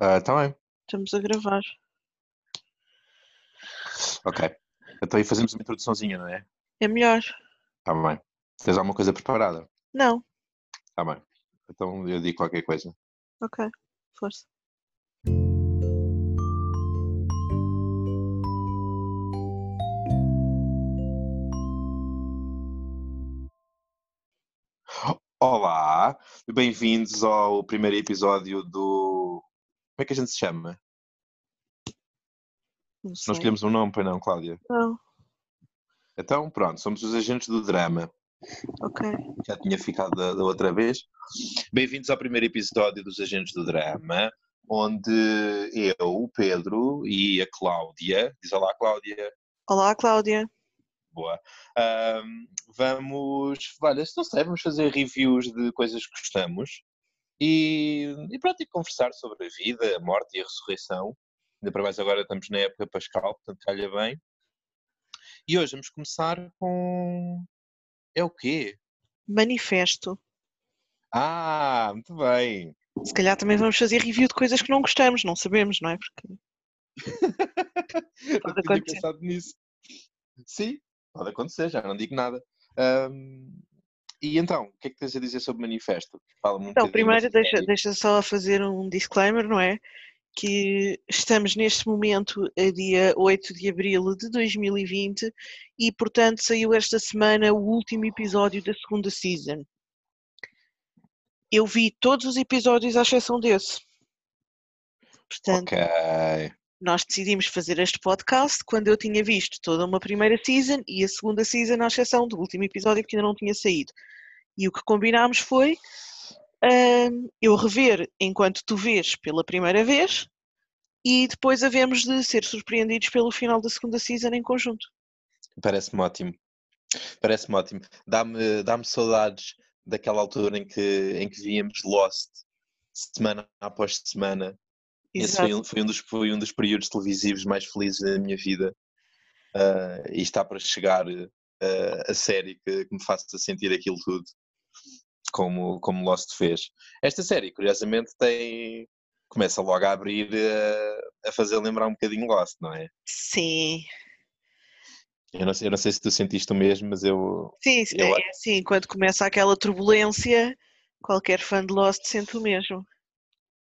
Ah, tá bem. Estamos a gravar. Ok. Então aí fazemos uma introduçãozinha, não é? É melhor. Tá bem. Tens alguma coisa preparada? Não. Tá bem. Então eu digo qualquer coisa. Ok. Força. Olá, bem-vindos ao primeiro episódio do. Como é que a gente se chama? Não sei. Nós escolhemos um nome, pois não, Cláudia? Não. Então, pronto, somos os agentes do drama. Ok. Já tinha ficado da, da outra vez. Bem-vindos ao primeiro episódio dos Agentes do Drama, onde eu, o Pedro e a Cláudia, diz olá Cláudia, Olá, Cláudia. boa, ahm, vamos, olha, se não sei, vamos fazer reviews de coisas que gostamos e, e pronto, e conversar sobre a vida, a morte e a ressurreição. Ainda para mais agora estamos na época pascal, portanto calha bem. E hoje vamos começar com... É o quê? Manifesto. Ah, muito bem. Se calhar também vamos fazer review de coisas que não gostamos, não sabemos, não é? Porque Não Pode tinha acontecer. pensado nisso. Sim, pode acontecer, já não digo nada. Ahm, e então, o que é que tens a dizer sobre o manifesto? Um Então, primeiro deixa, deixa só fazer um disclaimer, não é? Que estamos neste momento a dia 8 de abril de 2020 e, portanto, saiu esta semana o último episódio da segunda season. Eu vi todos os episódios à exceção desse. Portanto, Ok, nós decidimos fazer este podcast quando eu tinha visto toda uma primeira season e a segunda season, à exceção do último episódio que ainda não tinha saído. E o que combinámos foi hum, eu rever enquanto tu vês pela primeira vez e depois havemos de ser surpreendidos pelo final da segunda season em conjunto. parece-me ótimo. Parece-me ótimo. Dá-me dá saudades daquela altura em que, em que víamos Lost semana após semana. Esse foi um, foi, um dos, foi um dos períodos televisivos mais felizes da minha vida. Ah, e está para chegar ah, a série que, que me faça sentir aquilo tudo, como, como Lost fez. Esta série, curiosamente, tem. Começa logo a abrir ah, a fazer lembrar um bocadinho Lost, não é? Sim, Eu não sei, eu não sei se tu sentiste o mesmo, mas eu. sim, Eu é, é assim, quando começa aquela turbulência, qualquer fã de Lost sente o mesmo.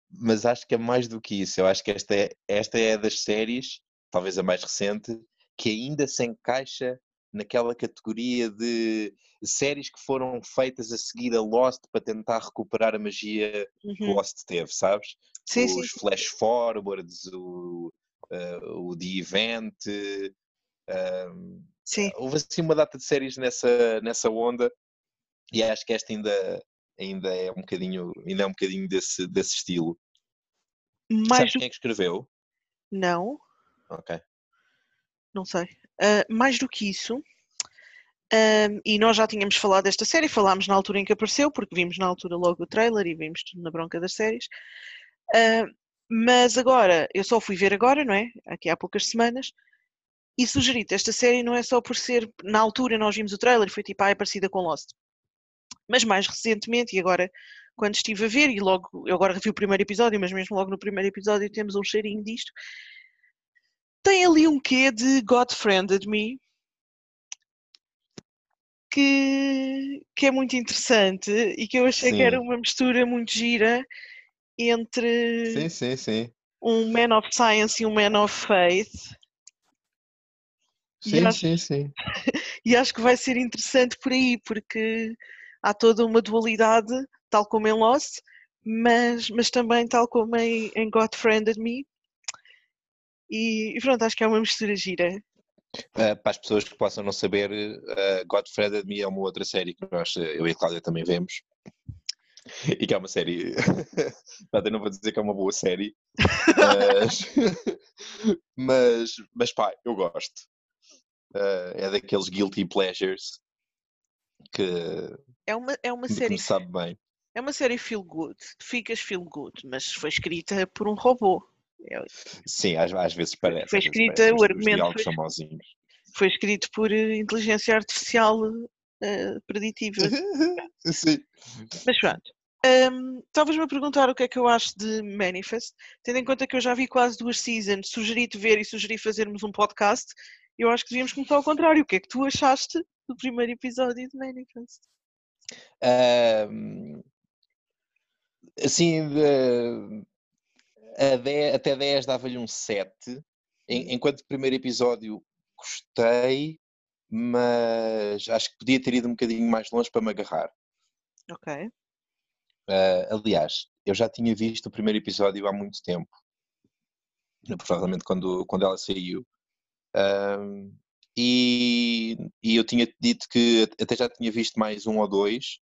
Mas acho que é mais do que isso. Eu acho que esta é, esta é das séries, talvez a mais recente, que ainda se encaixa naquela categoria de séries que foram feitas a seguir a Lost para tentar recuperar a magia que Uhum. Lost teve, sabes? Sim, sim, Os flash forwards, o, eh, o The Event. ehm, sim. houve assim uma data de séries nessa, nessa onda e acho que esta ainda, ainda é um bocadinho, ainda é um bocadinho desse, desse estilo. Mais Sabes do quem é que escreveu? Não, Ok. não sei. Ah, mais do que isso, ahm, e nós já tínhamos falado desta série, falámos na altura em que apareceu, porque vimos na altura logo o trailer e vimos tudo na bronca das séries. Ah, mas agora, eu só fui ver agora, não é? Aqui há poucas semanas, e sugeri-te esta série não é só por ser, na altura nós vimos o trailer, foi tipo, ah, é parecida com Lost. Mas mais recentemente, e agora quando estive a ver, e logo, eu agora vi o primeiro episódio, mas mesmo logo no primeiro episódio temos um cheirinho disto, tem ali um quê de God Friended Me que, que é muito interessante e que eu achei que era Sim. uma mistura muito gira entre Sim, sim, sim. um Man of Science e um Man of Faith Sim, acho- sim, sim. e acho que vai ser interessante por aí porque há toda uma dualidade, tal como em Lost, mas, mas também tal como em, em God Friended Me e, e pronto, acho que é uma mistura gira. Uh, para as pessoas que possam não saber, uh, Me é uma outra série que nós, uh, eu e a Cláudia também vemos. E que é uma série. Eu não vou dizer que é uma boa série, mas. mas, mas pá, eu gosto. Uh, é daqueles guilty pleasures que, É uma, é uma série sabe bem. É uma série feel good, ficas feel good, mas foi escrita por um robô. É- Sim, às, às vezes parece. Foi escrita, parece, o argumento foi-. Foi escrito por eh, inteligência artificial eh, preditiva. Sim. Mas pronto, Um, Estavas-me a perguntar o que é que eu acho de Manifest, tendo em conta que eu já vi quase duas seasons, sugeri-te ver e sugeri fazermos um podcast. Eu acho que devíamos começar ao contrário. O que é que tu achaste do primeiro episódio de Manifest? Um, assim, de, a até 10 dava-lhe um 7. Em, uhum. enquanto o primeiro episódio gostei, mas acho que podia ter ido um bocadinho mais longe para me agarrar. Ok. Uh, aliás, eu já tinha visto o primeiro episódio há muito tempo. Provavelmente quando, quando ela saiu. Uh, e, e eu tinha dito que até já tinha visto mais um ou dois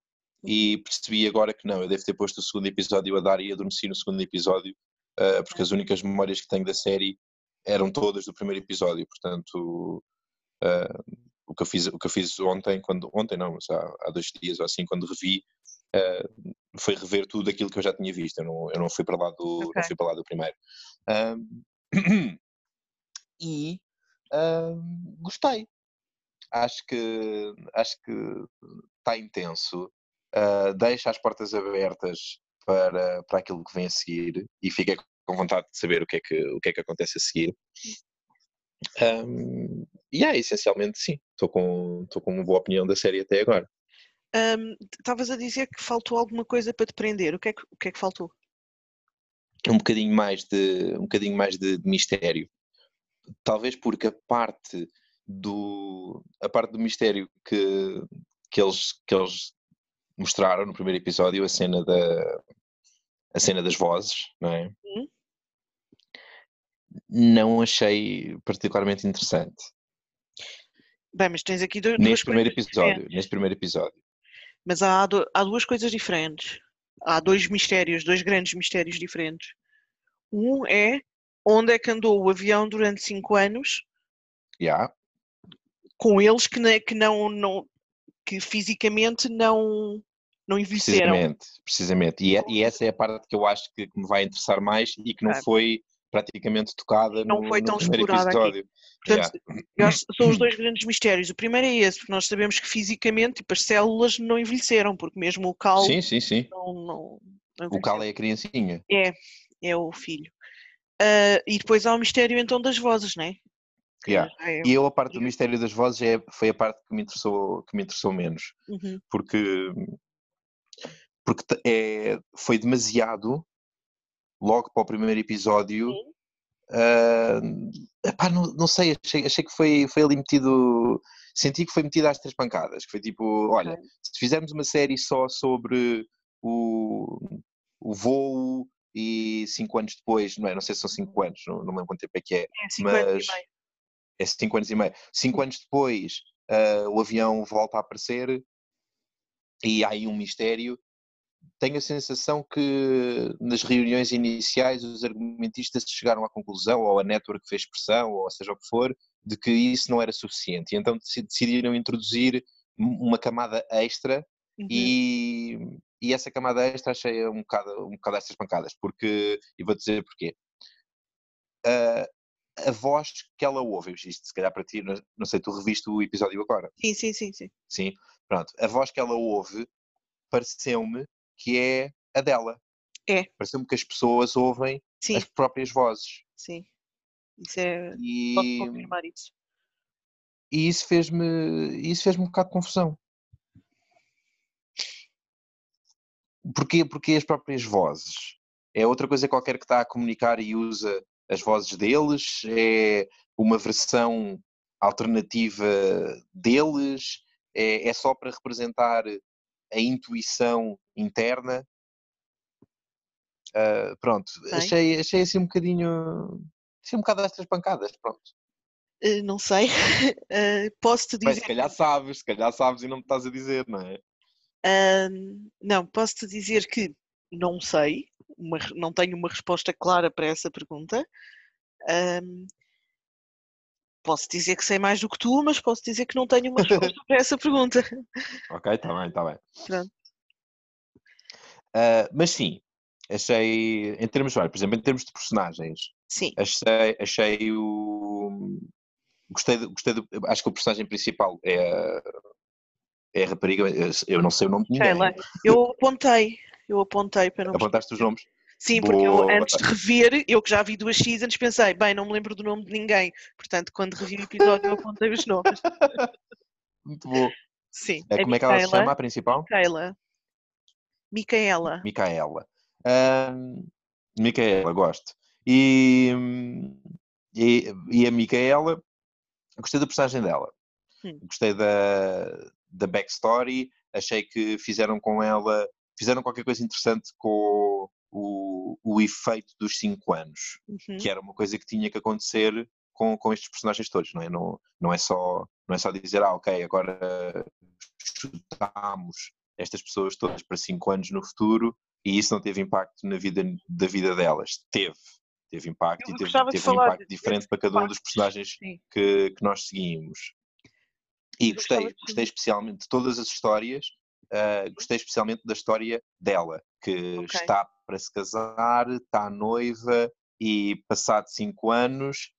e uhum. percebi agora que não, eu devo ter posto o segundo episódio a dar e adormeci no segundo episódio, uh, porque as únicas memórias que tenho da série eram todas do primeiro episódio, portanto uh, o, que eu fiz, o que eu fiz ontem, quando, ontem não, mas há, há dois dias ou assim, quando revi, uh, foi rever tudo aquilo que eu já tinha visto, eu não, eu não fui para lá do, okay. não fui para lá do primeiro. e gostei. Acho que acho que está intenso. Uh, deixa as portas abertas para, para aquilo que vem a seguir e fiquei com vontade de saber o que é que, o que, é que acontece a seguir. Um, e é, essencialmente sim, estou com, com uma boa opinião da série até agora. Estavas um, a dizer que faltou alguma coisa para te prender, o que é que, o que, é que faltou? Um bocadinho mais de, um bocadinho mais de, de mistério. Talvez porque a parte do, a parte do mistério que, que, eles, que eles mostraram no primeiro episódio, a cena da, a cena das vozes, não é? Uhum. Não achei particularmente interessante. Bem, mas tens aqui dois, neste primeiro episódio, diferentes. neste primeiro episódio. Mas há, há duas coisas diferentes. Há dois mistérios, dois grandes mistérios diferentes. Um é onde é que andou o avião durante cinco anos. Yeah. Com eles que, ne, que não, não que fisicamente não não envelheceram. Precisamente, precisamente. E, é, e, essa é a parte que eu acho que, me vai interessar mais e que não foi praticamente tocada não no, foi tão no primeiro episódio. Aqui. Portanto, yeah. são os dois grandes mistérios. O primeiro é esse, porque nós sabemos que fisicamente tipo, as células não envelheceram, porque mesmo o cal sim, sim, sim. Não, não, não o cal é a criancinha. É, é o filho. Uh, e depois há o mistério então das vozes, não é? Yeah. É e eu a parte do mistério das vozes é, foi a parte que me interessou, que me interessou menos. Uhum. Porque porque é, foi demasiado logo para o primeiro episódio. Uh, epá, não, não sei, achei, achei que foi, foi ali metido. Senti que foi metido às três pancadas. Que foi tipo: olha, se fizermos uma série só sobre o, o voo e cinco anos depois, não é? Não sei se são cinco anos, não, não me lembro quanto tempo é que é, é mas é cinco anos e meio. Cinco anos depois, uh, o avião volta a aparecer e há aí um mistério tenho a sensação que nas reuniões iniciais os argumentistas chegaram à conclusão, ou a network fez pressão, ou seja o que for, de que isso não era suficiente. E então decidiram introduzir uma camada extra uhum. e, e essa camada extra achei um bocado, um bocado estas pancadas, porque, e vou dizer porquê. Uh, a voz que ela ouve, isto se calhar para ti, não, não sei, tu reviste o episódio agora? Sim, sim, sim, sim. Sim, pronto. A voz que ela ouve pareceu-me que é a dela. É. Pareceu-me que as pessoas ouvem Sim. as próprias vozes. Sim. Isso é. E... Posso confirmar isso. E isso fez-me isso fez-me um bocado de confusão. Porquê? Porque as próprias vozes. É outra coisa qualquer que está a comunicar e usa as vozes deles, é uma versão alternativa deles, é, é só para representar a intuição interna. Uh, pronto, achei, achei assim um bocadinho. Achei um bocado destas pancadas, pronto. Uh, não sei. Uh, posso te dizer. Mas se calhar sabes, se calhar sabes e não me estás a dizer, não é? Não, posso te dizer que não sei, uma, não tenho uma resposta clara para essa pergunta. Posso dizer que sei mais do que tu, mas posso dizer que não tenho uma resposta para essa pergunta. Ok, está bem, está bem. Pronto. Uh, mas sim, achei, em termos, por exemplo, em termos de personagens, sim. achei, achei o. Gostei, gostei de, acho que o personagem principal é é a rapariga, eu não sei o nome de ninguém. Eu apontei, eu apontei para não. Apontaste os nomes? Sim, porque eu, Boa. antes de rever, eu que já vi duas seasons, pensei, bem, não me lembro do nome de ninguém. Portanto, quando revi o episódio, eu apontei os nomes. Muito bom. Sim. Eh, a Como é que ela se chama, a principal? Micaela. Micaela. Micaela. Ahm, Micaela, gosto. E, e, e a Micaela, gostei da personagem dela. Hum. Gostei da, da backstory. Achei que fizeram com ela, fizeram qualquer coisa interessante com o, o efeito dos 5 anos. Uhum. que era uma coisa que tinha que acontecer com, com estes personagens todos, não é? Não, não, é só, não é só dizer, ah, ok, agora chutamos estas pessoas todas para 5 anos no futuro e isso não teve impacto na vida da vida delas. Teve. Teve impacto Eu e teve, de teve um impacto desse diferente para cada um dos personagens que, que nós seguimos. E gostei, gostei especialmente de todas as histórias, ah, gostei especialmente da história dela, que Ok. está para se casar, está noiva e passado cinco anos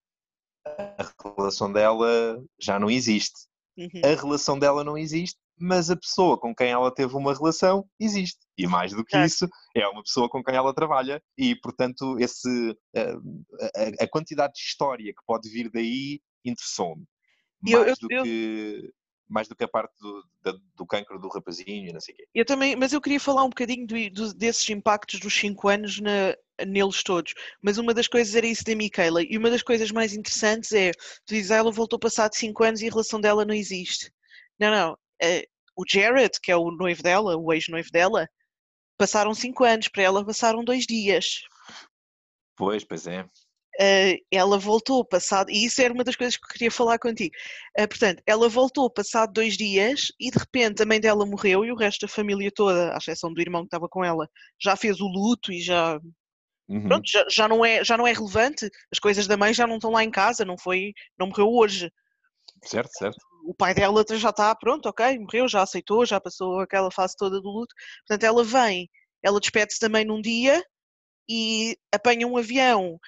a relação dela já não existe. Uhum. A relação dela não existe, mas a pessoa com quem ela teve uma relação existe. E mais do que Certo. isso, é uma pessoa com quem ela trabalha e, portanto, esse, ah, a, a quantidade de história que pode vir daí interessou-me. E eu- Mais, eu- do eu- que, mais do que a parte do, da- do cancro do rapazinho e não sei o quê. Eu também, mas eu queria falar um bocadinho do- do- desses impactos dos 5 anos na- neles todos. Mas uma das coisas era isso da Micaela. E uma das coisas mais interessantes é, tu dizes, "Ah, ela voltou passado 5 anos e a relação dela não existe. Não, não. eh, o Jared, que é o noivo dela, o ex-noivo dela, passaram 5 anos, para ela passaram dois dias. Pois, pois é. Uh, ela voltou passado, e isso era uma das coisas que eu queria falar contigo. Uh, portanto, ela voltou passado dois dias e de repente a mãe dela morreu e o resto da família toda, à exceção do irmão que estava com ela, já fez o luto e já, Uhum. pronto, já, já não é, já não é relevante. As coisas da mãe já não estão lá em casa, não foi, não morreu hoje. Certo, certo. O pai dela já está, pronto, ok, morreu, já aceitou, já passou aquela fase toda do luto. Portanto, ela vem, ela despede-se também num dia e apanha um avião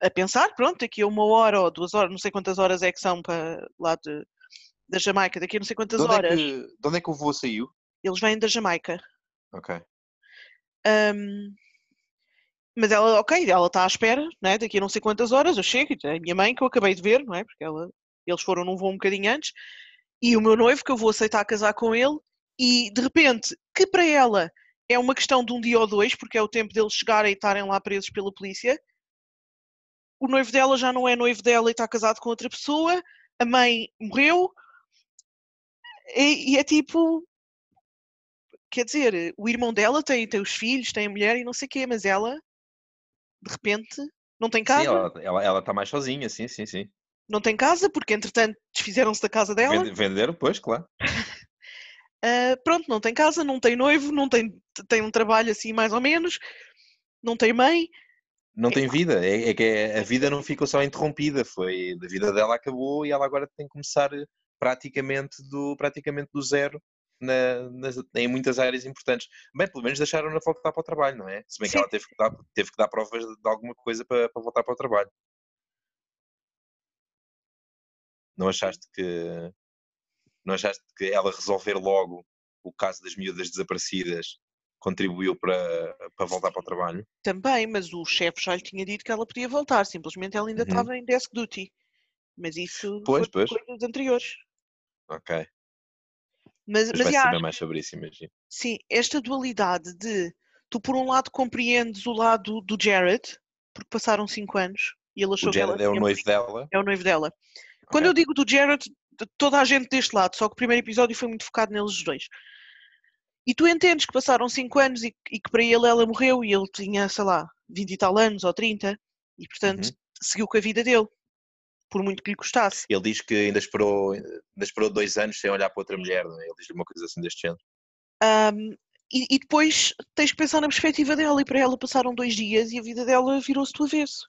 a, pensar, pronto, daqui a uma hora ou duas horas, não sei quantas horas é que são para lá de, da Jamaica, daqui a não sei quantas De é horas, que, de onde é que o voo saiu? eles vêm da Jamaica. Ok. Ahm, mas ela, ok, ela está à espera, né? daqui a não sei quantas horas eu chego, e a minha mãe que eu acabei de ver, não é? Porque ela, eles foram num voo um bocadinho antes, e o meu noivo que eu vou aceitar casar com ele, e de repente, que para ela é uma questão de um dia ou dois, porque é o tempo deles chegarem e estarem lá presos pela polícia, o noivo dela já não é noivo dela e está casado com outra pessoa, a mãe morreu, e, e é tipo, quer dizer, o irmão dela tem, tem os filhos, tem a mulher e não sei o quê, mas ela, de repente, não tem Sim, casa, ela está ela, ela tá mais sozinha, sim, sim, sim. não tem casa, porque entretanto desfizeram-se da casa dela. Vende- Venderam, pois, claro. Ah, pronto, não tem casa, não tem noivo, não tem, tem um trabalho assim mais ou menos, não tem mãe. Não tem vida. É, é que a vida não ficou só interrompida. Foi, a vida dela acabou e ela agora tem que começar praticamente do, praticamente do zero na- nas- em muitas áreas importantes. Bem, pelo menos deixaram-na voltar para o trabalho, não é? Se bem que Sim. ela teve que dar, teve que dar provas de alguma coisa para, para voltar para o trabalho. Não achaste que não achaste que ela resolver logo o caso das miúdas desaparecidas contribuiu para, para voltar para o trabalho? Também, mas o chefe já lhe tinha dito que ela podia voltar, simplesmente ela ainda Uhum. estava em desk duty. Mas isso Pois, foi pois. coisas anteriores. Ok. Mas, Mas mas vai já, saber mais sobre isso, imagino. sim, esta dualidade de tu por um lado compreendes o lado do Jared, porque passaram cinco anos e ele achou O que ela Jared é o noivo dela. é o noivo dela. Quando Ok. eu digo do Jared, toda a gente deste lado, só que o primeiro episódio foi muito focado neles dois. E tu entendes que passaram 5 anos e, e que para ele ela morreu e ele tinha, sei lá, 20 e tal anos ou 30 e portanto Uhum. seguiu com a vida dele, por muito que lhe custasse. Ele diz que ainda esperou, ainda esperou dois anos sem olhar para outra mulher, não é? Ele diz-lhe uma coisa assim deste género. Ahm, e, e depois tens que pensar na perspectiva dela e para ela passaram dois dias e a vida dela virou-se do avesso.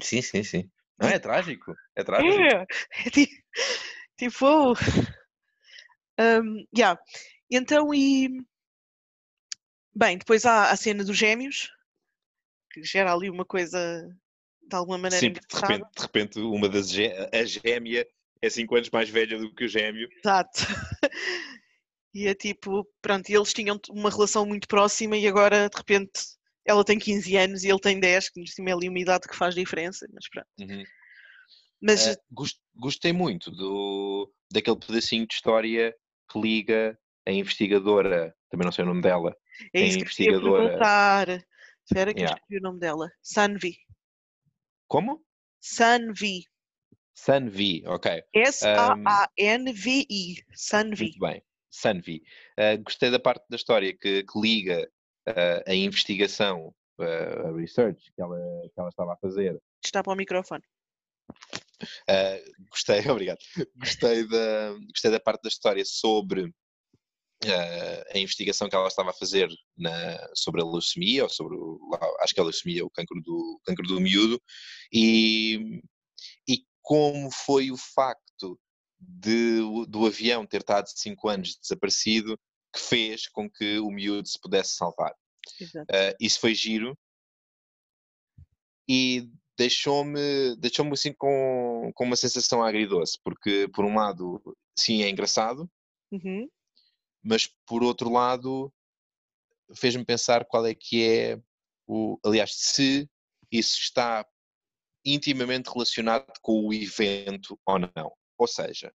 Sim, sim, sim. Não, é trágico. É trágico. É, é ti- tipo. Um, yeah. Então, e. Bem, depois há a cena dos gêmeos, que gera ali uma coisa de alguma maneira Sim, de repente, de repente uma das gé- a gêmea é cinco anos mais velha do que o gêmeo. Exato. E é tipo, pronto, eles tinham uma relação muito próxima e agora de repente ela tem 15 anos e ele tem 10, que é ali uma idade que faz diferença, mas pronto. Uhum. Mas gos- gostei muito do, daquele pedacinho de história que liga a investigadora, também não sei o nome dela, é a isso que eu investigadora- perguntar. Espera que eu Yeah. escrevi o nome dela. Sanvi. como? Sanvi. Sanvi, ok, S-A-A-N-V-I. Sanvi. muito bem, Sanvi. Eh, gostei da parte da história que, que liga eh, a investigação, eh, a research que ela, que ela estava a fazer Está para o microfone. Uh, gostei, obrigado. Gostei da, gostei da parte da história sobre uh, a investigação que ela estava a fazer na- sobre a leucemia, ou sobre, o, acho que é a leucemia, o cancro do, cancro do miúdo, e, e como foi o facto de, do avião ter estado cinco anos desaparecido que fez com que o miúdo se pudesse salvar. Uh, isso foi giro e deixou-me deixou-me assim com, com uma sensação agridoce, porque por um lado, sim, é engraçado, Uhum. Mas por outro lado fez-me pensar qual é que é o, aliás, se isso está intimamente relacionado com o evento ou não. Ou seja,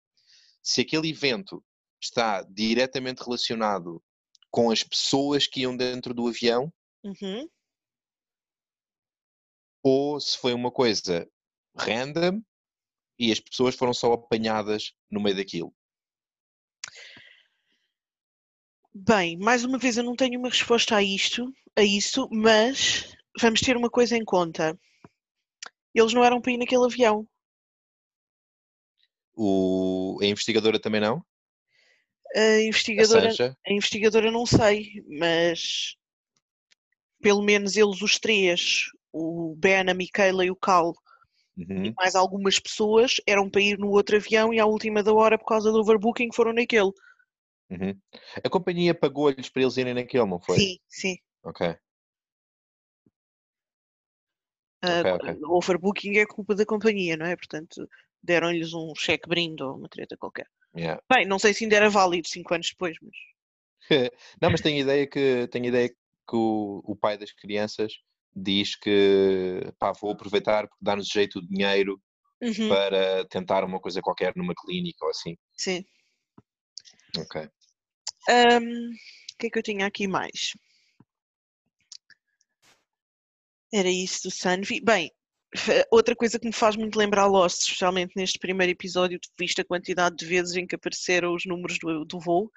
se aquele evento está diretamente relacionado com as pessoas que iam dentro do avião, Uhum. ou se foi uma coisa random e as pessoas foram só apanhadas no meio daquilo. Bem, mais uma vez eu não tenho uma resposta a isto, a isso, mas vamos ter uma coisa em conta. Eles não eram para ir naquele avião. O, a investigadora também não? A A investigadora, Sanja? a investigadora não sei, mas pelo menos eles os três, o Ben, a Michaela e o Cal, Uhum. mais algumas pessoas, eram para ir no outro avião e à última da hora, por causa do overbooking, foram naquele. Uhum. A companhia pagou-lhes para eles irem naquele, não foi? Sim, sim. Ok. Ah, Ok, ok. O overbooking é culpa da companhia, não é? Portanto, deram-lhes um cheque brinde ou uma treta qualquer. Yeah. Bem, não sei se ainda era válido cinco anos depois, mas. Não, mas tenho ideia que tenho ideia que o, o pai das crianças diz que pá, vou aproveitar porque dá-nos jeito o dinheiro Uhum, para tentar uma coisa qualquer numa clínica ou assim. sim. Ok. O que é que eu tinha aqui mais? Era isso do Sunvi. Bem, outra coisa que me faz muito lembrar Lost, especialmente neste primeiro episódio, visto a quantidade de vezes em que apareceram os números do, do voo.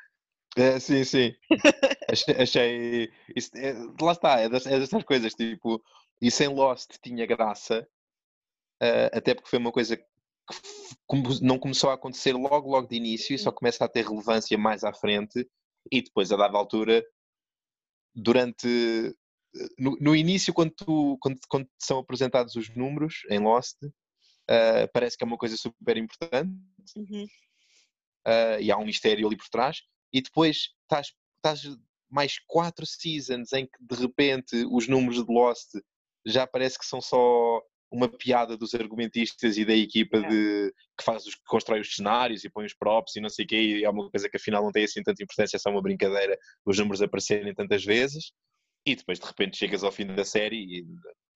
É, sim, sim. achei. achei- isso, é, lá está, é, das, é dessas coisas, tipo, e sem Lost tinha graça, eh, até porque foi uma coisa que não começou a acontecer logo, logo de início, e só começa a ter relevância mais à frente, e depois, a dada altura, durante. No, no início, quando, tu- quando, quando são apresentados os números em Lost, eh, parece que é uma coisa super importante Uhum, uh, e há um mistério ali por trás, e depois estás, estás mais quatro seasons em que de repente os números de Lost já parece que são só uma piada dos argumentistas e da equipa de, que faz os, que constrói os cenários e põe os props e não sei o quê, e é uma coisa que afinal não tem assim tanta importância, é só uma brincadeira os números aparecerem tantas vezes, e depois de repente chegas ao fim da série e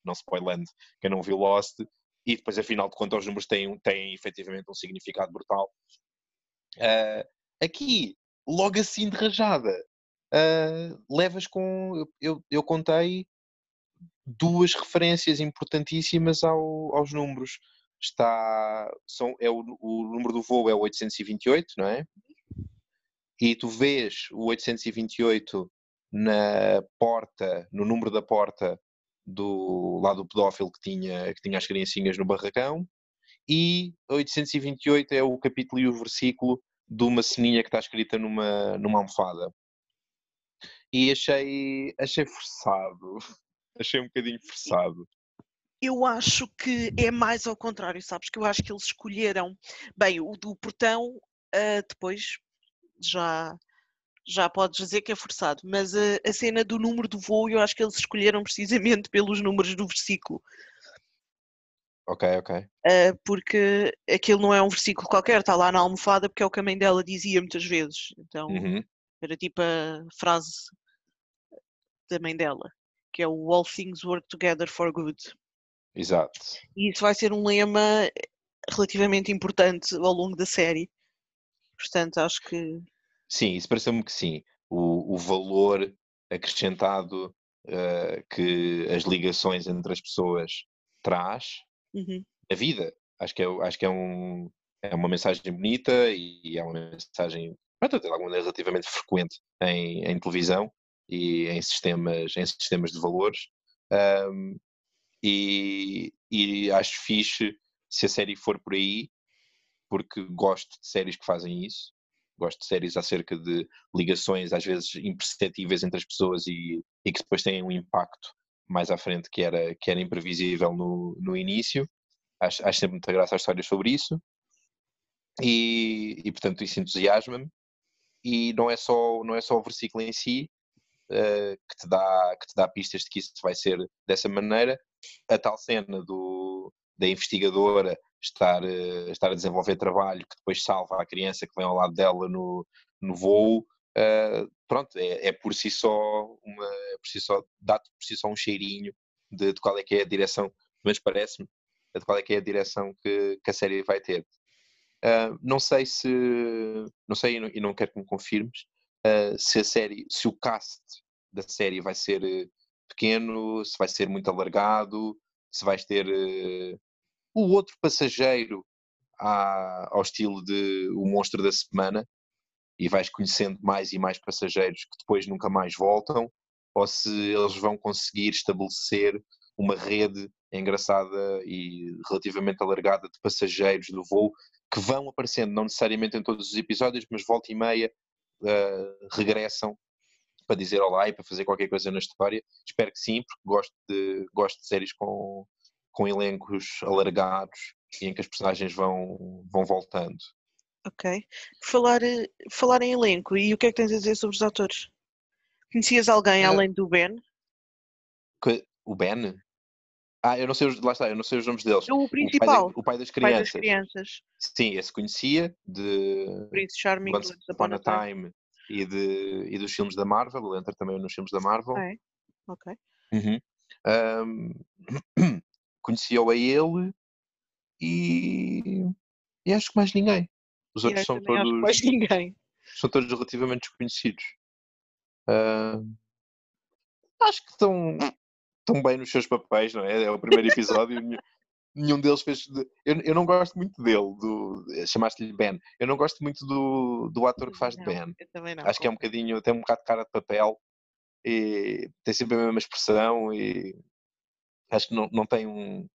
não spoilando quem não viu Lost, e depois afinal de contas os números têm, têm efetivamente um significado brutal. Ah, aqui, logo assim de rajada, ah, levas com. Eu, eu contei duas referências importantíssimas ao- aos números. Está, são, é o, o número do voo é o 828, não é? E tu vês o 828 na porta, no número da porta do lado do pedófilo que tinha, que tinha as criancinhas no barracão, e 828 é o capítulo e o versículo de uma ceninha que está escrita numa, numa almofada. E achei, achei forçado. Achei um bocadinho forçado. Eu acho que é mais ao contrário, sabes? Que eu acho que eles escolheram. Bem, o do portão, ah, depois já, já podes dizer que é forçado, mas a, a cena do número do voo, eu acho que eles escolheram precisamente pelos números do versículo. Ok, ok. ah, porque aquilo não é um versículo qualquer, está lá na almofada porque é o que a mãe dela dizia muitas vezes. Então, Uhum. Era tipo a frase da mãe dela, que é o All things work together for good. Exato. E isso vai ser um lema relativamente importante ao longo da série. Portanto, acho que. Sim, isso pareceu-me que sim. O, o valor acrescentado uh, que as ligações entre as pessoas traz Uhum. na vida. Acho que é, acho que é, um, é uma mensagem bonita e é uma mensagem pronto, alguma relativamente frequente em, em televisão e em sistemas, em sistemas de valores. Um, e, e acho fixe se a série for por aí, porque gosto de séries que fazem isso. Gosto de séries acerca de ligações, às vezes imperceptíveis entre as pessoas e, e que depois têm um impacto mais à frente que era, que era imprevisível no, no início. Acho, acho sempre muita graça as histórias sobre isso. E, e portanto isso entusiasma-me. E não é só, não é só o versículo em si uh, que, te dá, que te dá pistas de que isso vai ser dessa maneira. A tal cena do, da investigadora estar, uh, estar a desenvolver trabalho que depois salva a criança que vem ao lado dela no, no voo, Uh, pronto, é, é, por si só uma, é por si só, dá-te por si só um cheirinho de, de, qual é que é a direção, mas parece-me, de qual é que é a direção que, que a série vai ter. Uh, não sei se, não sei e não, e não quero que me confirmes, uh, se a série, se o cast da série vai ser pequeno, se vai ser muito alargado, se vais ter o outro passageiro à, ao estilo de O Monstro da Semana, e vais conhecendo mais e mais passageiros que depois nunca mais voltam, ou se eles vão conseguir estabelecer uma rede engraçada e relativamente alargada de passageiros do voo que vão aparecendo, não necessariamente em todos os episódios, mas volta e meia uh, regressam para dizer olá e para fazer qualquer coisa na história. Espero que sim, porque gosto de, gosto de séries com, com elencos alargados e em que as personagens vão, vão voltando. Ok. Falar, falar em elenco, e o que é que tens a dizer sobre os atores? Conhecias alguém Ah. além do Ben? Que- o Ben? Ah, eu não sei os, lá está, eu não sei os nomes deles. O O pai, da- principal, o pai das pai crianças. das crianças. Sim, esse conhecia de Prince Charming, Once Upon a Time e, de, e dos filmes da Marvel. Ele entra também nos filmes da Marvel. É. Ok. Uhum. Ahm, Conhecia-o a ele e, e acho que mais ninguém. Os outros são todos, mais ninguém. são todos relativamente desconhecidos. Ahm, acho que estão, estão bem nos seus papéis, não é? É o primeiro episódio. nenhum- deles fez. de- Eu, eu não gosto muito dele, do, chamaste-lhe Ben. Eu não gosto muito do, do ator que faz de Não, Ben. Eu também não. Acho que é um bocadinho, tem um bocado de cara de papel e tem sempre a mesma expressão e acho que não, não tem um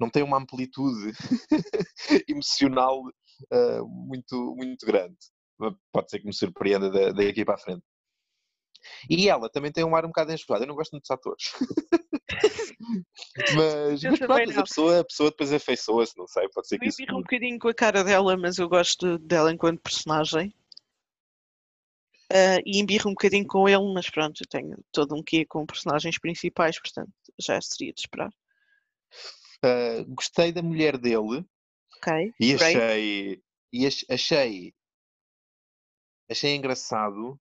não tem uma amplitude emocional ah, muito, muito grande. Pode ser que me surpreenda da- daqui para a frente. E ela também tem um ar um bocado enjoado. Eu não gosto muito dos atores. mas, mas pronto, a pessoa, a pessoa depois afeiçoa-se, não sei, pode ser que Me isso um bocadinho com a cara dela, mas eu gosto dela enquanto personagem. Ah, e embirro um bocadinho com ele, mas pronto, eu tenho todo um quê com personagens principais, portanto já seria de esperar. Ah, gostei da mulher dele, Ok. E Ray? achei, e ach- achei, achei engraçado,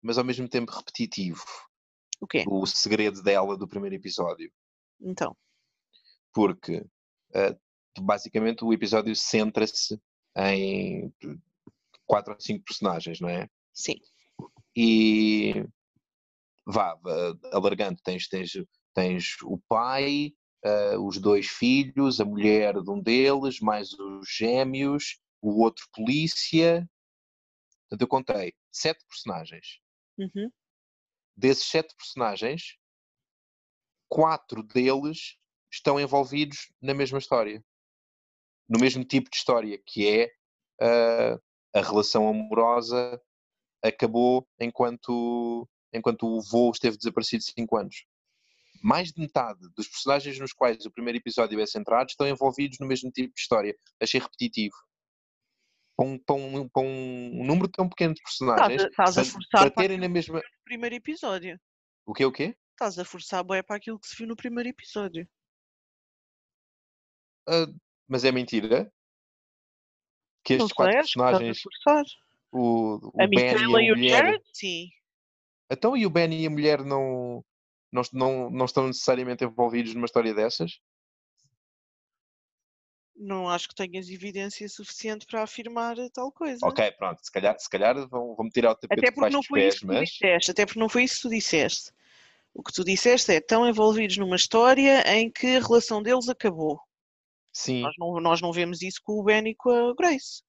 mas ao mesmo tempo repetitivo, O quê? o segredo dela do primeiro episódio. Então. Porque eh, basicamente o episódio centra-se em quatro ou cinco personagens, não é? Sim. E vá, alargando, tens, tens, tens o pai, eh, os dois filhos, a mulher de um deles, mais os gêmeos, o outro polícia. Portanto, eu contei sete personagens. Uhum. Desses sete personagens, quatro deles estão envolvidos na mesma história. No mesmo tipo de história, que é ah, a relação amorosa acabou enquanto, enquanto o voo esteve desaparecido cinco anos. Mais de metade dos personagens nos quais o primeiro episódio é centrado estão envolvidos no mesmo tipo de história. Achei repetitivo. Para um, para um, para um número tão pequeno de personagens, estás a forçar para terem na mesma. que no primeiro episódio. O quê? O quê? Estás a forçar bué para aquilo que se viu no primeiro episódio. Ah, mas é mentira que estes quatro que personagens. O, o A Ben e a e o mulher. Jared, sim. Então, e o Ben e a mulher não, não, não, não estão necessariamente envolvidos numa história dessas? Não acho que tenhas evidência suficiente para afirmar tal coisa. Ok, pronto, se calhar, se calhar vão, vão-me tirar o tapete Até porque não dos foi pés, isso mas disseste. Até porque não foi isso que tu disseste. O que tu disseste é estão envolvidos numa história em que a relação deles acabou. sim, Nós não, nós não vemos isso com o Ben e com a Grace.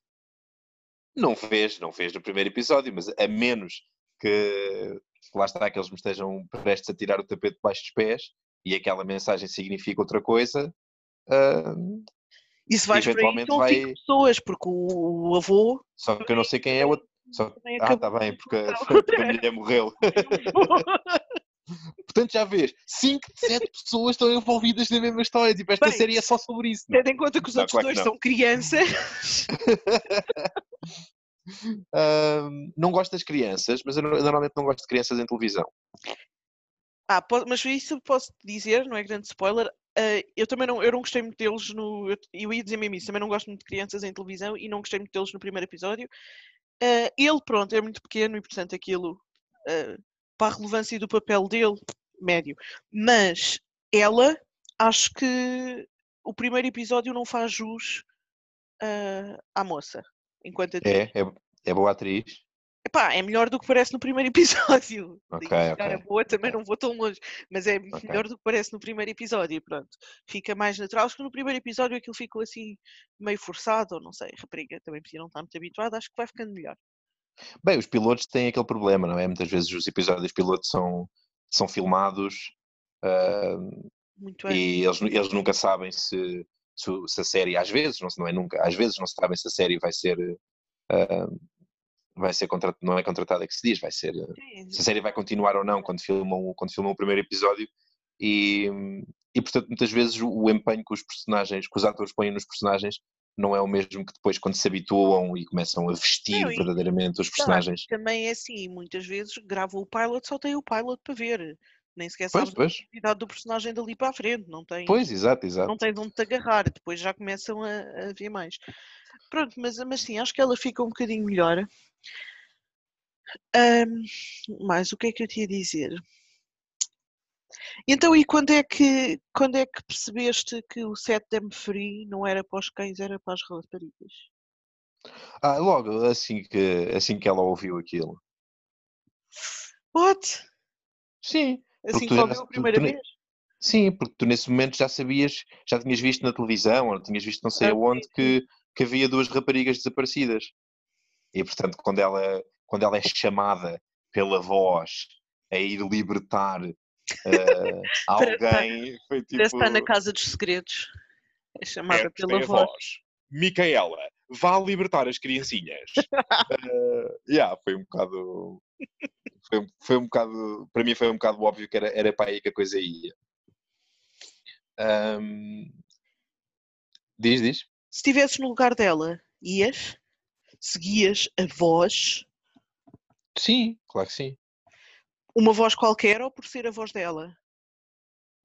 não fez, não fez no primeiro episódio, mas a menos que lá está que eles me estejam prestes a tirar o tapete debaixo dos pés e aquela mensagem significa outra coisa, ah, Isso vais por aí Eventualmente são vai- cinco pessoas, porque o, o avô só que eu não sei quem é o outro. Só... Ah, está bem, porque a, a mulher morreu. Portanto, já vês, 5 de 7 pessoas estão envolvidas na mesma história. Tipo, esta Bem, série é só sobre isso. Tendo em conta que os Não, outros claro dois são crianças. Ahm, não gosto das crianças, mas eu, no- eu normalmente não gosto de crianças em televisão. Ah, mas isso posso dizer, não é grande spoiler. Ah, eu também não, eu não gostei muito deles no. Eu, eu ia dizer mesmo isso, também não gosto muito de crianças em televisão e não gostei muito deles no primeiro episódio. Ah, ele, pronto, é muito pequeno e portanto aquilo, ah, para a relevância do papel dele, médio. Mas ela, acho que o primeiro episódio não faz jus à moça, enquanto atriz. É, é, é boa atriz. Epá, é melhor do que parece no primeiro episódio. Ok, Daí chegar a boa também não vou tão longe, mas é melhor do que parece no primeiro episódio, pronto. Fica mais natural. Acho que no primeiro episódio aquilo ficou assim meio forçado, ou não sei, rapariga também podia não estar muito habituada, acho que vai ficando melhor. Bem, os pilotos têm aquele problema, não é? Muitas vezes os episódios pilotos são, são filmados bem. e eles, eles nunca sabem se, se, a série, às vezes, não, se- não é nunca, às vezes não sabem se a série vai ser, ahm, vai ser contrat, não é contratada que se diz, vai ser, se a série vai continuar ou não quando filmam, quando filmam o primeiro episódio e, e portanto muitas vezes o, empenho que os personagens, que os atores põem nos personagens não é o mesmo que depois quando se habituam e começam a vestir Não, e- verdadeiramente os personagens. Também é assim, muitas vezes gravam o pilot, só tem o pilot para ver. Nem sequer Pois, sabes a pois, atividade do personagem dali para a frente, não tem. pois, exato, exato. não tens onde te agarrar, depois já começam a, a ver mais. Pronto, mas, mas sim, acho que ela fica um bocadinho melhor. Ahm, mais o que é que eu te ia dizer? Então, e quando é que quando é que percebeste que o Set Them Free não era para os cães, era para as raparigas? Ah, logo, assim que, assim que ela ouviu aquilo. What? Sim, Assim tu que ouviu a tu- primeira tu nem- vez? sim, porque tu nesse momento já sabias, já tinhas visto na televisão, ou tinhas visto não sei Ah, aonde, que, que havia duas raparigas desaparecidas. E portanto, quando ela, quando ela é chamada pela voz a ir libertar estar- alguém, foi tipo. Parece estar na Casa dos Segredos. É chamada pela tem a voz. Micaela, vá libertar as criancinhas. Eh, yeah, foi um bocado. Foi, um- foi um bocado. Para mim foi um bocado óbvio que era, era para aí que a coisa ia. Ahm, diz, diz. Se estivesses no lugar dela, ias? Seguias a voz? Sim, claro que sim. Uma voz qualquer ou por ser a voz dela?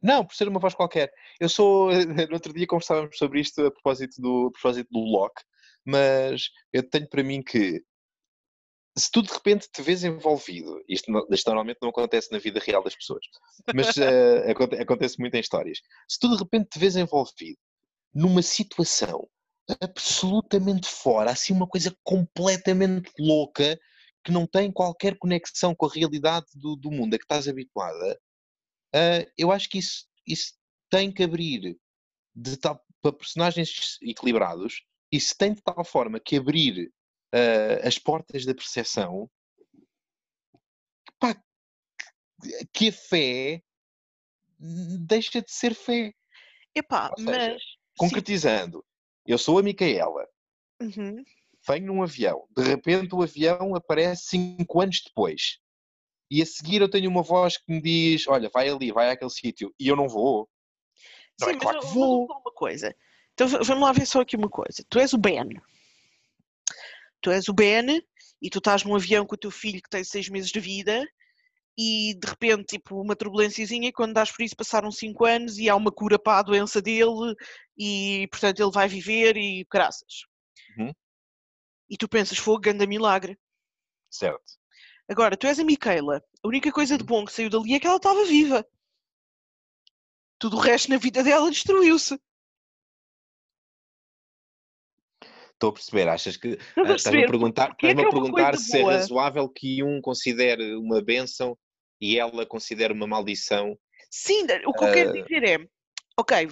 Não, por ser uma voz qualquer. Eu sou. No outro dia conversávamos sobre isto a propósito do, a propósito do Locke, mas eu tenho para mim que se tu de repente te vês envolvido, isto, isto normalmente não acontece na vida real das pessoas, mas aconte- acontece muito em histórias. Se tu de repente te vês envolvido numa situação absolutamente fora, assim uma coisa completamente louca, que não tem qualquer conexão com a realidade do, do mundo a que estás habituada, ah, eu acho que isso, isso tem que abrir de tal, para personagens equilibrados, isso tem de tal forma que abrir ah, as portas da percepção que, pá, que- a fé deixa de ser fé. Epá, seja, mas. Concretizando, eu sou a Micaela, uhum, venho num avião, de repente o avião aparece cinco anos depois. E a seguir eu tenho uma voz que me diz: Olha, vai ali, vai àquele sítio, e eu não vou. Não, sim, é claro eu- que vou. uma coisa. Então va- vamos lá ver só aqui uma coisa. Tu és o Ben. Tu és o Ben e tu estás num avião com o teu filho que tem seis meses de vida e de repente, tipo, uma turbulênciazinha e quando dás por isso passaram cinco anos e há uma cura para a doença dele e, portanto, ele vai viver e graças. Uhum. E tu pensas, fogo, ganda milagre. Certo. Agora, tu és a Micaela. A única coisa Uhum. de bom que saiu dali é que ela estava viva. Tudo o resto na vida dela destruiu-se. Estou a perceber, achas que ah, estás-me a perguntar, é que é perguntar se é boa. razoável que um considere uma bênção e ela considere uma maldição. Sim, o que eu quero Ah. dizer é, ok,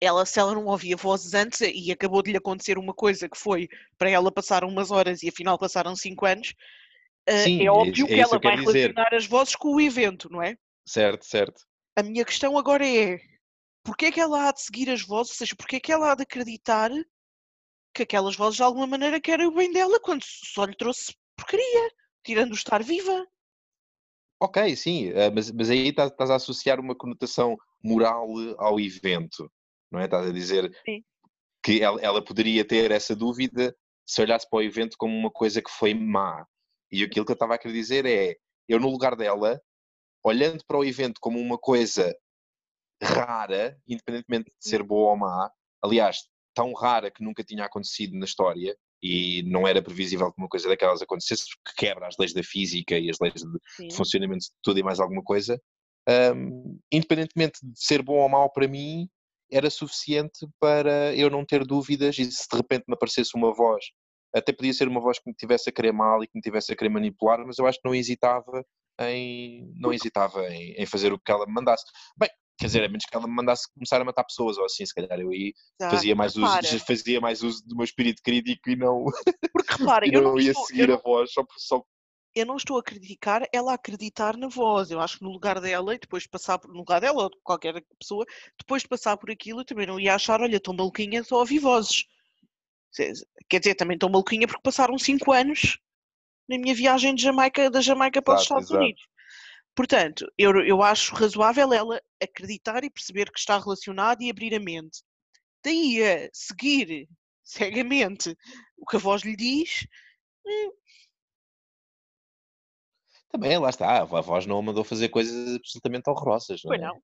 ela, se ela não ouvia vozes antes e acabou de lhe acontecer uma coisa que foi para ela passar umas horas e afinal passaram cinco anos, ah, Sim, é é óbvio isso- é que ela que vai dizer. relacionar as vozes com o evento, não é? Certo, certo. A minha questão agora é, porquê é que ela há de seguir as vozes, ou seja, porquê é que ela há de acreditar que aquelas vozes de alguma maneira querem o bem dela quando só lhe trouxe porcaria, tirando o estar viva? Ok, sim, ah, mas, mas aí estás, estás a associar uma conotação moral ao evento, não é? Estás a dizer Sim. que ela, ela poderia ter essa dúvida se olhasse para o evento como uma coisa que foi má. E aquilo que eu estava a querer dizer é, eu no lugar dela, olhando para o evento como uma coisa rara, independentemente de ser boa ou má, aliás, tão rara que nunca tinha acontecido na história e não era previsível que uma coisa daquelas acontecesse, porque quebra as leis da física e as leis de, de funcionamento de tudo e mais alguma coisa, hum, independentemente de ser bom ou mau para mim, era suficiente para eu não ter dúvidas e se de repente me aparecesse uma voz, até podia ser uma voz que me tivesse a querer mal e que me tivesse a querer manipular, mas eu acho que não hesitava em, não hesitava em, em fazer o que ela me mandasse. Bem, quer dizer, a menos que ela me mandasse começar a matar pessoas ou assim, se calhar eu aí fazia mais, uso, fazia mais uso do meu espírito crítico e não, porque repara, e eu não não, ia estou, eu, seguir a não, voz só, só eu não estou a criticar ela a acreditar na voz. Eu acho que no lugar dela, e depois de passar por, no lugar dela ou de qualquer pessoa, depois de passar por aquilo, eu também não ia achar, olha, tão maluquinha, só ouvi vozes. Quer dizer, também tão maluquinha porque passaram cinco anos na minha viagem de Jamaica, da Jamaica para os Estados exato. Unidos. Portanto, eu, eu acho razoável ela acreditar e perceber que está relacionado e abrir a mente. Daí a seguir cegamente o que a voz lhe diz, Também, lá está, a voz não a mandou fazer coisas absolutamente horrorosas, não é? não.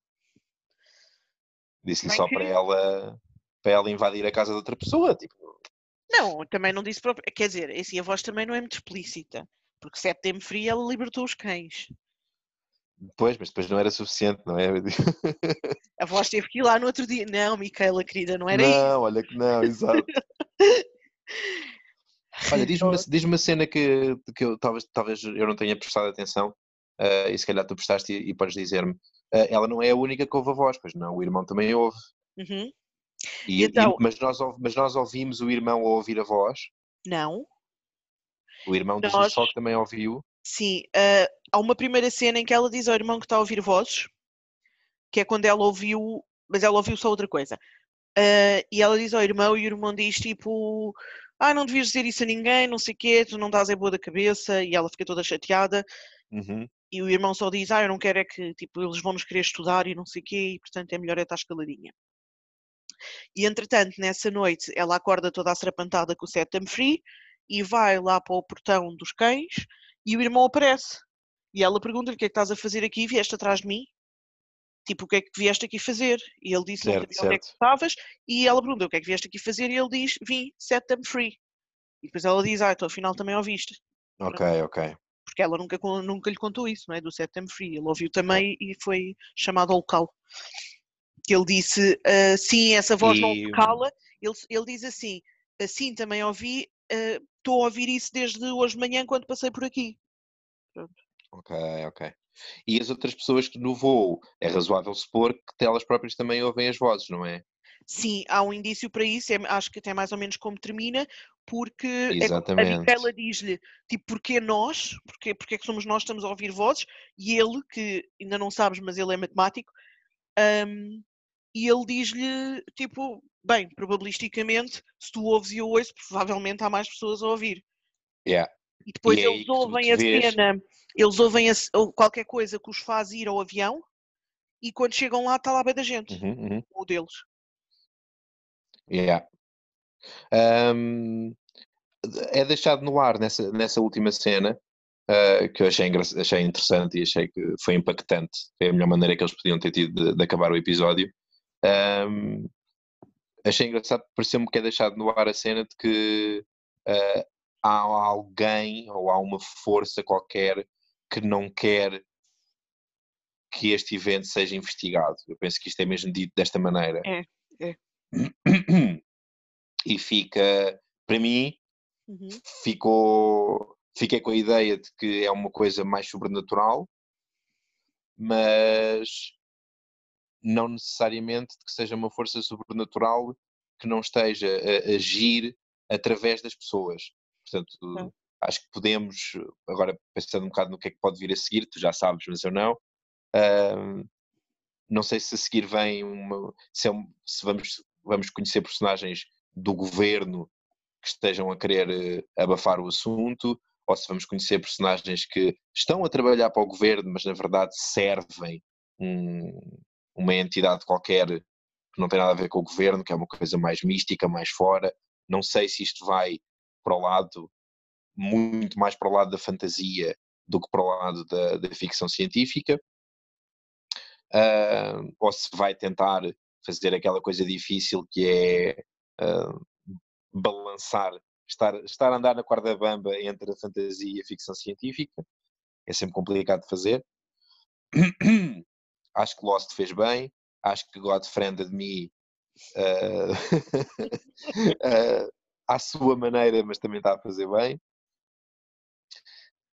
Disse-lhe só que- para ela, para ela invadir a casa de outra pessoa, tipo, Não, também não disse próprio. Quer dizer, assim, a voz também não é muito explícita. Porque September Free ela libertou os cães. Depois, mas depois não era suficiente, não é? A voz teve que ir lá no outro dia. Não, Micaela, querida, não era isso. Não, olha que não, exato. Olha, diz-me uma, diz uma cena que, que eu, talvez, talvez eu não tenha prestado atenção, eh, e se calhar tu prestaste e, e podes dizer-me. Eh, ela não é a única que ouve a voz, pois não, o irmão também ouve. Uhum. E, e- Então- mas, nós, mas nós ouvimos o irmão a ouvir a voz, Não. o irmão diz Nós- só que também ouviu. Sim, ah, há uma primeira cena em que ela diz ao irmão que está a ouvir vozes, que é quando ela ouviu, mas ela ouviu só outra coisa. Ah, e ela diz ao irmão, e o irmão diz tipo: Ah, não devias dizer isso a ninguém, não sei o quê, tu não estás em boa da cabeça, e ela fica toda chateada. Uhum. E o irmão só diz: Ah, eu não quero é que tipo, eles vão nos querer estudar e não sei o quê, e portanto é melhor é estar escaladinha. E entretanto, nessa noite, ela acorda toda atrapantada com o Septem Free e vai lá para o portão dos cães e o irmão aparece. E ela pergunta-lhe: O que é que estás a fazer aqui? Vieste atrás de mim? Tipo, o que é que vieste aqui fazer? E ele disse: Não Certo, onde é que estavas. E ela pergunta: O que é que vieste aqui fazer? E ele diz: Vim, Septem Free. E depois ela diz: Ah, então afinal também ouviste Ok, ok. porque ela nunca, nunca lhe contou isso, não é? Do September Free. Ele ouviu também e foi chamado ao local. Que ele disse, ah, sim, essa voz não E- cala. Ele, ele diz assim, assim também ouvi, ah, estou a ouvir isso desde hoje de manhã quando passei por aqui. Ok, ok. E as outras pessoas que no voo, é razoável supor que elas próprias também ouvem as vozes, não é? Sim, há um indício para isso, é- acho que até mais ou menos como termina, porque é Exatamente. Micaela diz-lhe, tipo, porquê nós, porquê, porquê que somos nós que estamos a ouvir vozes, e ele, que ainda não sabes, mas ele é matemático, hum, e ele diz-lhe, tipo, bem, probabilisticamente, se tu ouves e eu ouço, provavelmente há mais pessoas a ouvir. Yeah. E depois E é eles ouvem a vês- cena, eles ouvem a ou qualquer coisa que os faz ir ao avião, e quando chegam lá está lá bem da gente, Uhum, uhum. o deles. Yeah. Ahm, é deixado no ar nessa, nessa última cena ah, que eu achei, achei interessante e achei que foi impactante. Foi a melhor maneira que eles podiam ter tido de, de acabar o episódio. Ahm, achei engraçado, pareceu-me que é deixado no ar a cena de que ah, há alguém ou há uma força qualquer que não quer que este evento seja investigado. Eu penso que isto é mesmo dito desta maneira. É, é. E fica, para mim, Uhum. ficou, fiquei com a ideia de que é uma coisa mais sobrenatural, mas não necessariamente de que seja uma força sobrenatural que não esteja a agir através das pessoas. Portanto, Ok. acho que podemos, agora pensando um bocado no que é que pode vir a seguir, tu já sabes, mas eu não. ahm, não sei se a seguir vem uma. Se, é um- se vamos, vamos conhecer personagens do governo que estejam a querer eh, abafar o assunto, ou se vamos conhecer personagens que estão a trabalhar para o governo, mas na verdade servem um- uma entidade qualquer que não tem nada a ver com o governo, que é uma coisa mais mística, mais fora. Não sei se isto vai para o lado, muito mais para o lado da fantasia do que para o lado da, da ficção científica. Ah, ou se vai tentar fazer aquela coisa difícil que é ah, balançar, estar, estar a andar na corda bamba entre a fantasia e a ficção científica. É sempre complicado de fazer. Acho que Lost fez bem. Acho que God Friended Me ah, à sua maneira, mas também está a fazer bem.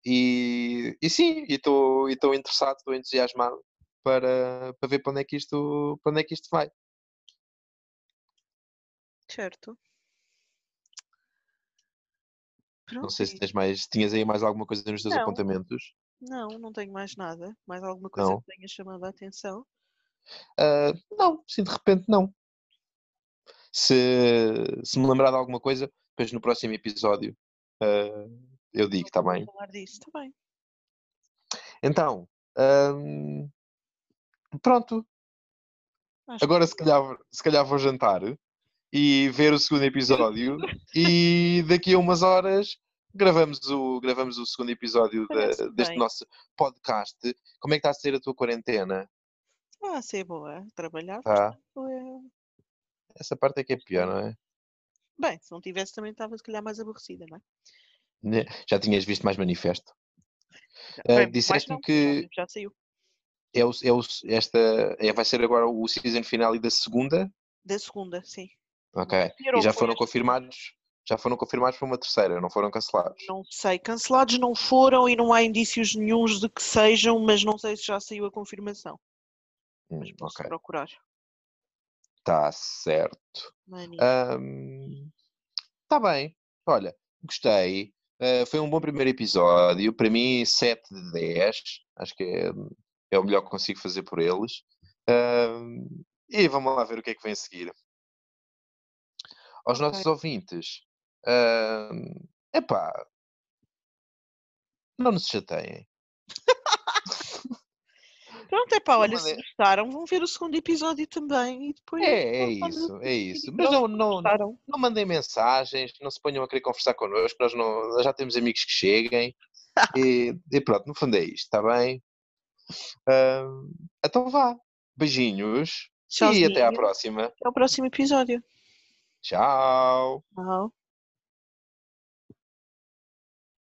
E, e sim, estou interessado, estou entusiasmado para, para ver para onde, é que isto, para onde é que isto vai. Certo. Não Pronto, sei se tens mais, tinhas aí mais alguma coisa nos teus Não. apontamentos. Não, não tenho mais nada. Mais alguma coisa Não. que tenha chamado a atenção? Ah, não, sim, de repente não. Se, se me lembrar de alguma coisa, depois no próximo episódio ah, eu digo, está bem? Falar disso, está bem. Então, ahm, pronto. Acho Agora se calhar, se calhar vou jantar e ver o segundo episódio e daqui a umas horas gravamos o, gravamos o segundo episódio da- deste nosso podcast. Como é que está a ser a tua quarentena? Ah, ser boa. Trabalhar, Tá. portanto, é... Essa parte é que é pior, não é? Bem, se não tivesse também estava se calhar mais aborrecida, não é? Né? Já tinhas visto mais manifesto. Mais disseste-me que- Já, saiu. É o, é o, esta, é, vai ser agora o season finale da segunda? Da segunda, sim. Ok. E já foram confirmados? Já foram confirmados para uma terceira, não foram cancelados? Não sei. Cancelados não foram e não há indícios nenhuns de que sejam, mas não sei se já saiu a confirmação. Hum, Mas posso ok, procurar. está certo. Está bem, olha, gostei. Ah, foi um bom primeiro episódio. Para mim, 7 de 10. Acho que é, é o melhor que consigo fazer por eles. Ahm, e vamos lá ver o que é que vem a seguir. Aos nossos ouvintes, ahm, epá, não nos chateiem. Pronto, é pá, Não olha, se gostaram, vão ver o segundo episódio também e depois. É, é isso, é isso. Mas não, não, gostaram. não mandem mensagens, não se ponham a querer conversar connosco, nós, não, nós já temos amigos que cheguem. E, e pronto, no fundo é isto, está bem? Ahm, então vá. Beijinhos e até à Tchauzinho. próxima. Até o próximo episódio. Tchau. Tchau.